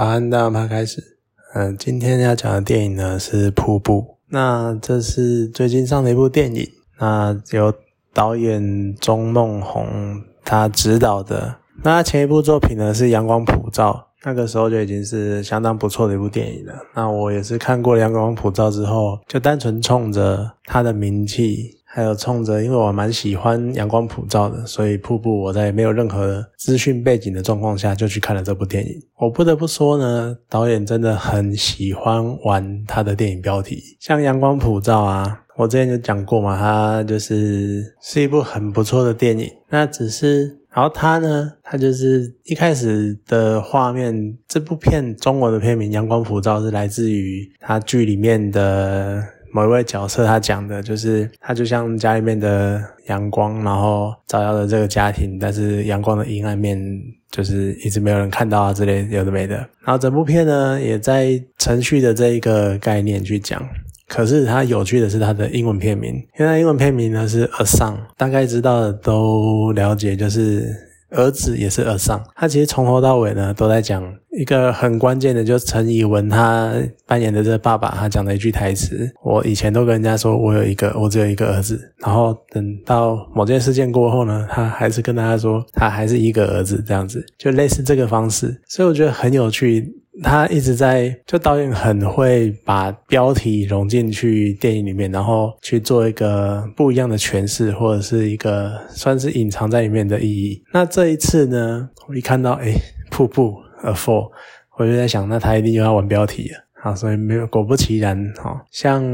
早安，大家，开始。嗯，今天要讲的电影呢是《瀑布》。那这是最近上的一部电影，那由导演钟梦宏他执导的。那他前一部作品呢是《阳光普照》，那个时候就已经是相当不错的一部电影了。那我也是看过《阳光普照》之后，就单纯冲着他的名气。还有冲着，因为我蛮喜欢阳光普照的，所以瀑布我在没有任何资讯背景的状况下就去看了这部电影。我不得不说呢，导演真的很喜欢玩他的电影标题，像阳光普照啊，我之前就讲过嘛，它就是是一部很不错的电影。那只是，然后他呢，他就是一开始的画面，这部片中文的片名《阳光普照》是来自于他剧里面的。某一位角色，他讲的就是，他就像家里面的阳光，然后照耀着这个家庭，但是阳光的阴暗面就是一直没有人看到啊之类有的没的。然后整部片呢，也在程序的这一个概念去讲，可是它有趣的是它的英文片名，因为英文片名呢是 A Song 大概知道的都了解，就是。儿子也是儿上，他其实从头到尾呢都在讲一个很关键的，就是陈以文他扮演的这个爸爸，他讲了一句台词。我以前都跟人家说我有一个，我只有一个儿子，然后等到某件事件过后呢，他还是跟大家说他还是一个儿子，这样子就类似这个方式，所以我觉得很有趣。他一直在，就导演很会把标题融进去电影里面，然后去做一个不一样的诠释，或者是一个算是隐藏在里面的意义。那这一次呢，我一看到哎，瀑布 a fall，我就在想，那他一定又要玩标题了。好，所以没有，果不其然，哈，像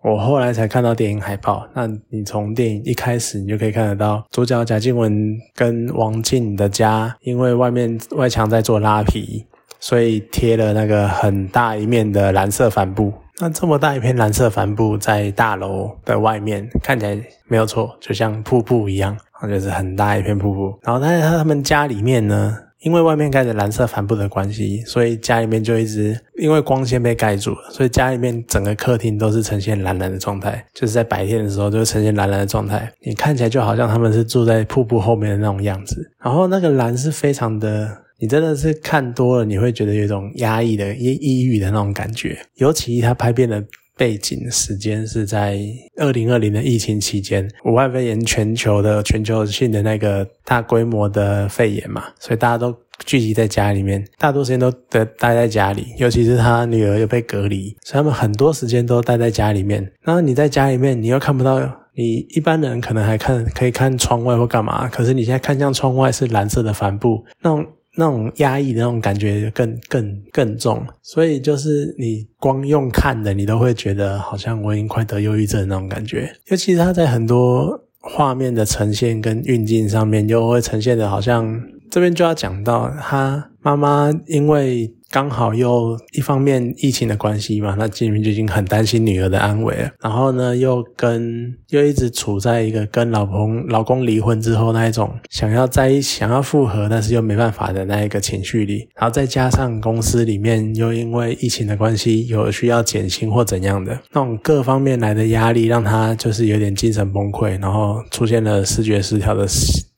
我后来才看到电影海报，那你从电影一开始，你就可以看得到主角贾静雯跟王静的家，因为外面外墙在做拉皮。所以贴了那个很大一面的蓝色帆布，那这么大一片蓝色帆布在大楼的外面看起来没有错，就像瀑布一样，就是很大一片瀑布。然后在他们家里面呢，因为外面盖着蓝色帆布的关系，所以家里面就一直因为光线被盖住了，所以家里面整个客厅都是呈现蓝蓝的状态，就是在白天的时候就呈现蓝蓝的状态，你看起来就好像他们是住在瀑布后面的那种样子。然后那个蓝是非常的。你真的是看多了，你会觉得有一种压抑的、抑抑郁的那种感觉。尤其他拍片的背景时间是在二零二零的疫情期间，武汉肺炎全球的全球性的那个大规模的肺炎嘛，所以大家都聚集在家里面，大多时间都待待在家里。尤其是他女儿又被隔离，所以他们很多时间都待在家里面。然后你在家里面，你又看不到，你一般人可能还看可以看窗外或干嘛，可是你现在看向窗外是蓝色的帆布，那种。那种压抑的那种感觉更更更重，所以就是你光用看的，你都会觉得好像我已经快得忧郁症那种感觉。尤其是他在很多画面的呈现跟运镜上面，又会呈现的好像这边就要讲到他妈妈因为。刚好又一方面疫情的关系嘛，那金明就已经很担心女儿的安危了。然后呢，又跟又一直处在一个跟老公老公离婚之后那一种想要在一、想要复合，但是又没办法的那一个情绪里。然后再加上公司里面又因为疫情的关系有需要减薪或怎样的那种各方面来的压力，让他就是有点精神崩溃，然后出现了视觉失调的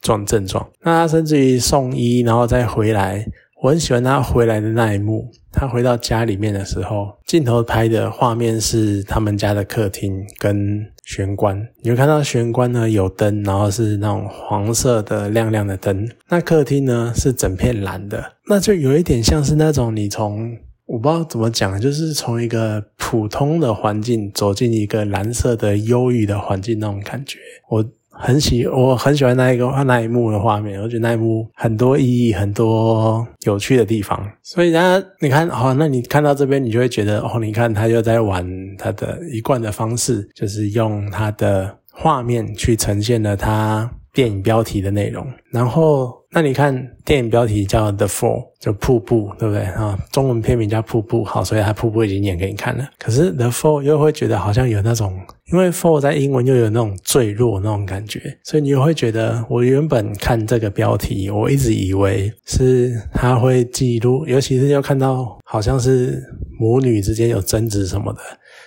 状症状。那他甚至于送医，然后再回来。我很喜欢他回来的那一幕。他回到家里面的时候，镜头拍的画面是他们家的客厅跟玄关。你会看到玄关呢有灯，然后是那种黄色的亮亮的灯。那客厅呢是整片蓝的，那就有一点像是那种你从我不知道怎么讲，就是从一个普通的环境走进一个蓝色的忧郁的环境那种感觉。我。很喜，我很喜欢那一个那一幕的画面，我觉得那一幕很多意义，很多有趣的地方。所以呢，你看，哦，那你看到这边，你就会觉得，哦，你看他又在玩他的一贯的方式，就是用他的画面去呈现了他电影标题的内容，然后。那你看电影标题叫《The Fall》，就瀑布，对不对啊？中文片名叫《瀑布》，好，所以它瀑布已经演给你看了。可是《The Fall》又会觉得好像有那种，因为《Fall》在英文又有那种坠落那种感觉，所以你又会觉得，我原本看这个标题，我一直以为是它会记录，尤其是要看到好像是母女之间有争执什么的，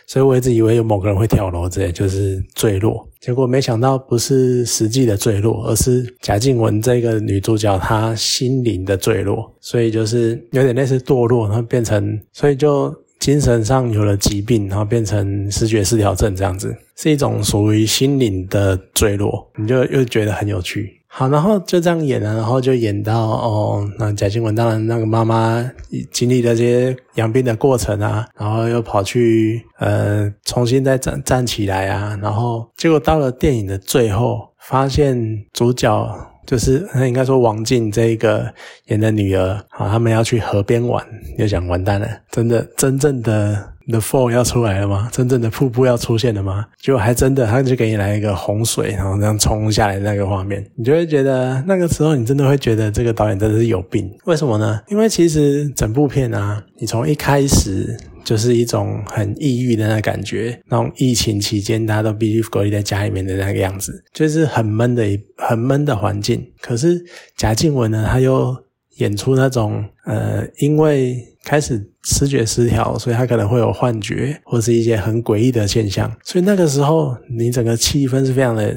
所以我一直以为有某个人会跳楼之类，就是坠落。结果没想到不是实际的坠落，而是贾静雯这个女主角她心灵的坠落，所以就是有点类似堕落，然后变成，所以就精神上有了疾病，然后变成视觉失调症这样子，是一种属于心灵的坠落，你就又觉得很有趣。好，然后就这样演了，然后就演到哦，那贾静雯当然那个妈妈经历了这些养病的过程啊，然后又跑去呃重新再站站起来啊，然后结果到了电影的最后，发现主角就是应该说王静这一个演的女儿，好，他们要去河边玩，就想完蛋了，真的真正的。The Fall 要出来了吗？真正的瀑布要出现了吗？结果还真的，他就给你来一个洪水，然后这样冲下来那个画面，你就会觉得那个时候你真的会觉得这个导演真的是有病。为什么呢？因为其实整部片啊，你从一开始就是一种很抑郁的那感觉，那种疫情期间大家都必须隔离在家里面的那个样子，就是很闷的、很闷的环境。可是贾静雯呢，她又演出那种呃，因为开始视觉失调，所以他可能会有幻觉，或是一些很诡异的现象。所以那个时候，你整个气氛是非常的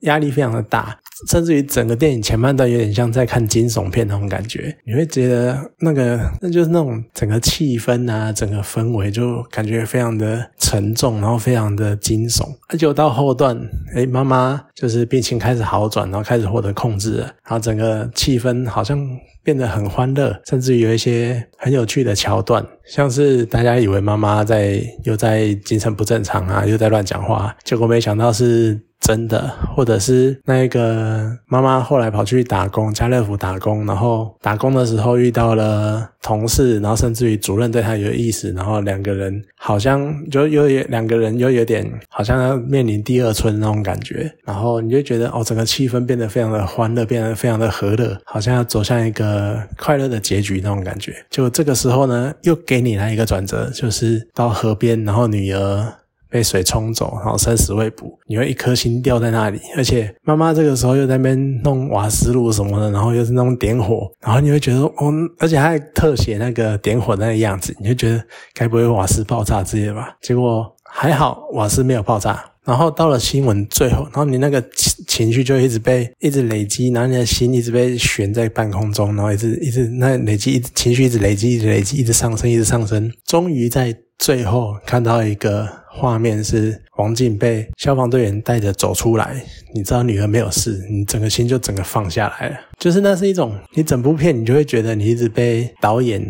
压力，非常的大。甚至于整个电影前半段有点像在看惊悚片那种感觉，你会觉得那个那就是那种整个气氛啊，整个氛围就感觉非常的沉重，然后非常的惊悚。而且到后段，哎，妈妈就是病情开始好转，然后开始获得控制了，然后整个气氛好像变得很欢乐，甚至于有一些很有趣的桥段，像是大家以为妈妈在又在精神不正常啊，又在乱讲话，结果没想到是。真的，或者是那个妈妈后来跑去打工，家乐福打工，然后打工的时候遇到了同事，然后甚至于主任对他有意思，然后两个人好像就又有两个人又有点好像要面临第二春那种感觉，然后你就觉得哦，整个气氛变得非常的欢乐，变得非常的和乐，好像要走向一个快乐的结局那种感觉。就这个时候呢，又给你来一个转折，就是到河边，然后女儿。被水冲走，然后生死未卜，你会一颗心掉在那里。而且妈妈这个时候又在那边弄瓦斯炉什么的，然后又是那种点火，然后你会觉得哦，而且还特写那个点火那个样子，你就觉得该不会瓦斯爆炸之类的吧？结果还好，瓦斯没有爆炸。然后到了新闻最后，然后你那个情情绪就一直被一直累积，然后你的心一直被悬在半空中，然后一直一直那累积，一直情绪一直累积，一直累积，一直上升，一直上升，终于在最后看到一个。画面是王静被消防队员带着走出来，你知道女儿没有事，你整个心就整个放下来了。就是那是一种，你整部片你就会觉得你一直被导演。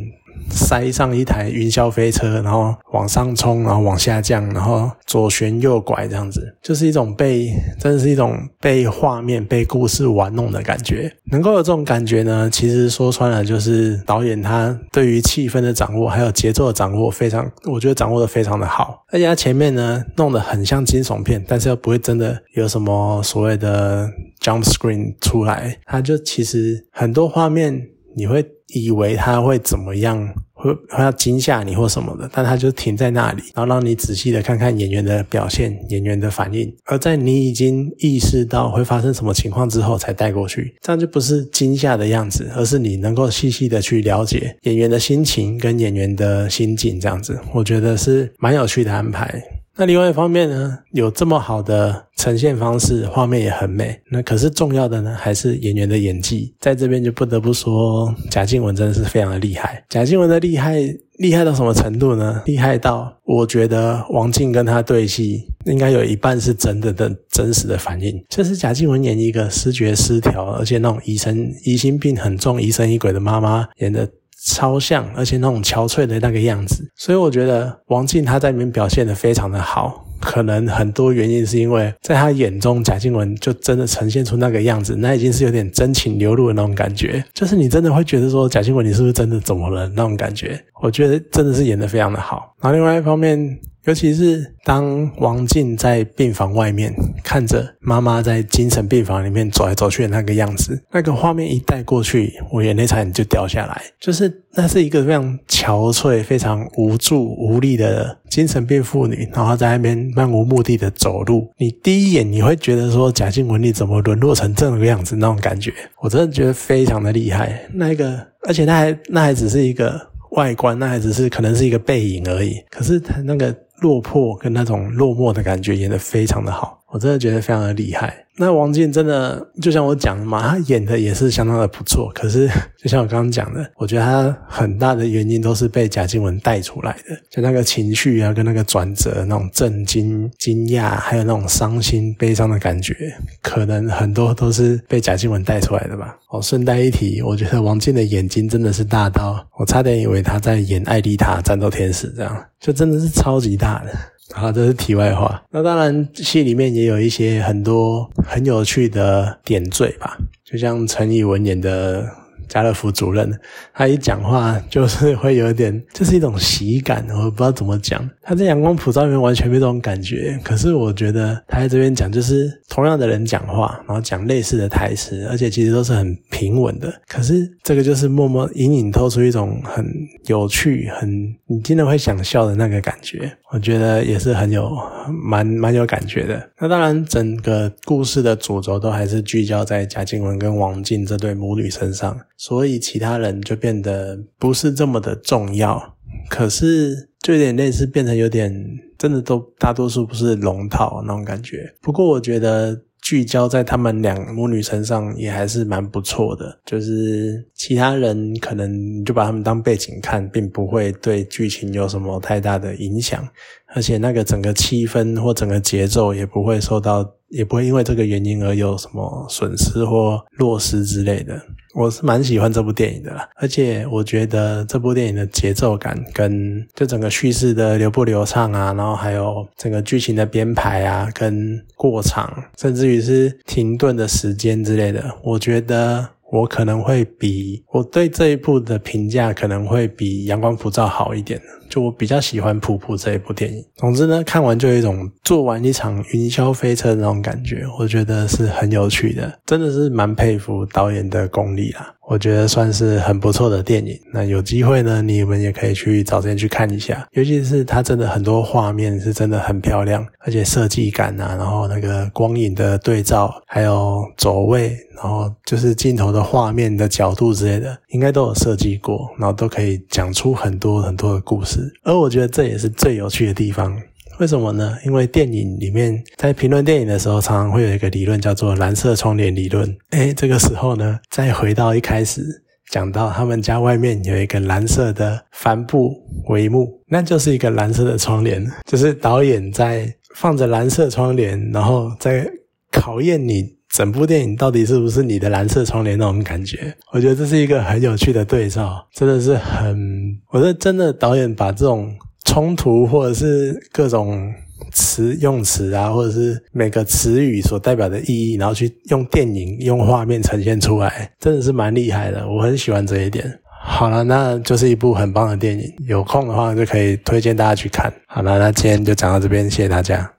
塞上一台云霄飞车，然后往上冲，然后往下降，然后左旋右拐，这样子，就是一种被，真的是一种被画面、被故事玩弄的感觉。能够有这种感觉呢，其实说穿了，就是导演他对于气氛的掌握，还有节奏的掌握，非常，我觉得掌握的非常的好。而且他前面呢，弄得很像惊悚片，但是又不会真的有什么所谓的 jump screen 出来，他就其实很多画面。你会以为他会怎么样，会会要惊吓你或什么的，但他就停在那里，然后让你仔细的看看演员的表现、演员的反应，而在你已经意识到会发生什么情况之后才带过去，这样就不是惊吓的样子，而是你能够细细的去了解演员的心情跟演员的心境，这样子，我觉得是蛮有趣的安排。那另外一方面呢，有这么好的呈现方式，画面也很美。那可是重要的呢，还是演员的演技。在这边就不得不说，贾静雯真的是非常的厉害。贾静雯的厉害厉害到什么程度呢？厉害到我觉得王静跟她对戏，应该有一半是真的的真实的反应。就是贾静雯演一个视觉失调，而且那种疑神疑心病很重、疑神疑鬼的妈妈演的。超像，而且那种憔悴的那个样子，所以我觉得王静她在里面表现的非常的好。可能很多原因是因为在她眼中，贾静雯就真的呈现出那个样子，那已经是有点真情流露的那种感觉，就是你真的会觉得说贾静雯你是不是真的怎么了那种感觉？我觉得真的是演的非常的好。然后另外一方面。尤其是当王静在病房外面看着妈妈在精神病房里面走来走去的那个样子，那个画面一带过去，我眼泪差点就掉下来。就是那是一个非常憔悴、非常无助、无力的精神病妇女，然后在那边漫无目的的走路。你第一眼你会觉得说贾静雯你怎么沦落成这个样子那种感觉，我真的觉得非常的厉害。那一个，而且那还那还只是一个外观，那还只是可能是一个背影而已。可是他那个。落魄跟那种落寞的感觉演得非常的好，我真的觉得非常的厉害。那王静真的就像我讲的嘛，他演的也是相当的不错。可是就像我刚刚讲的，我觉得他很大的原因都是被贾静雯带出来的，就那个情绪啊，跟那个转折，那种震惊、惊讶，还有那种伤心、悲伤的感觉，可能很多都是被贾静雯带出来的吧。哦，顺带一提，我觉得王静的眼睛真的是大到我差点以为他在演艾丽塔战斗天使这样，就真的是超级大的。好，这是题外话。那当然，戏里面也有一些很多很有趣的点缀吧，就像陈以文演的。家乐福主任，他一讲话就是会有点，就是一种喜感，我不知道怎么讲。他在阳光普照里面完全没这种感觉，可是我觉得他在这边讲，就是同样的人讲话，然后讲类似的台词，而且其实都是很平稳的。可是这个就是默默隐隐透出一种很有趣、很你真的会想笑的那个感觉。我觉得也是很有蛮蛮有感觉的。那当然，整个故事的主轴都还是聚焦在贾静雯跟王静这对母女身上。所以其他人就变得不是这么的重要，可是就有点类似，变成有点真的都大多数不是龙套那种感觉。不过我觉得聚焦在他们两母女身上也还是蛮不错的，就是其他人可能你就把他们当背景看，并不会对剧情有什么太大的影响，而且那个整个气氛或整个节奏也不会受到，也不会因为这个原因而有什么损失或落失之类的。我是蛮喜欢这部电影的啦，而且我觉得这部电影的节奏感跟就整个叙事的流不流畅啊，然后还有整个剧情的编排啊，跟过场，甚至于是停顿的时间之类的，我觉得我可能会比我对这一部的评价可能会比《阳光普照》好一点。就我比较喜欢《普普》这一部电影。总之呢，看完就有一种做完一场云霄飞车的那种感觉，我觉得是很有趣的，真的是蛮佩服导演的功力啦。我觉得算是很不错的电影。那有机会呢，你们也可以去找时间去看一下。尤其是它真的很多画面是真的很漂亮，而且设计感啊，然后那个光影的对照，还有走位，然后就是镜头的画面的角度之类的，应该都有设计过，然后都可以讲出很多很多的故事。而我觉得这也是最有趣的地方，为什么呢？因为电影里面在评论电影的时候，常常会有一个理论叫做“蓝色窗帘理论”。哎，这个时候呢，再回到一开始讲到他们家外面有一个蓝色的帆布帷幕，那就是一个蓝色的窗帘，就是导演在放着蓝色窗帘，然后在考验你。整部电影到底是不是你的蓝色窗帘那种感觉？我觉得这是一个很有趣的对照，真的是很，我觉得真的导演把这种冲突或者是各种词用词啊，或者是每个词语所代表的意义，然后去用电影用画面呈现出来，真的是蛮厉害的。我很喜欢这一点。好了，那就是一部很棒的电影，有空的话就可以推荐大家去看。好了，那今天就讲到这边，谢谢大家。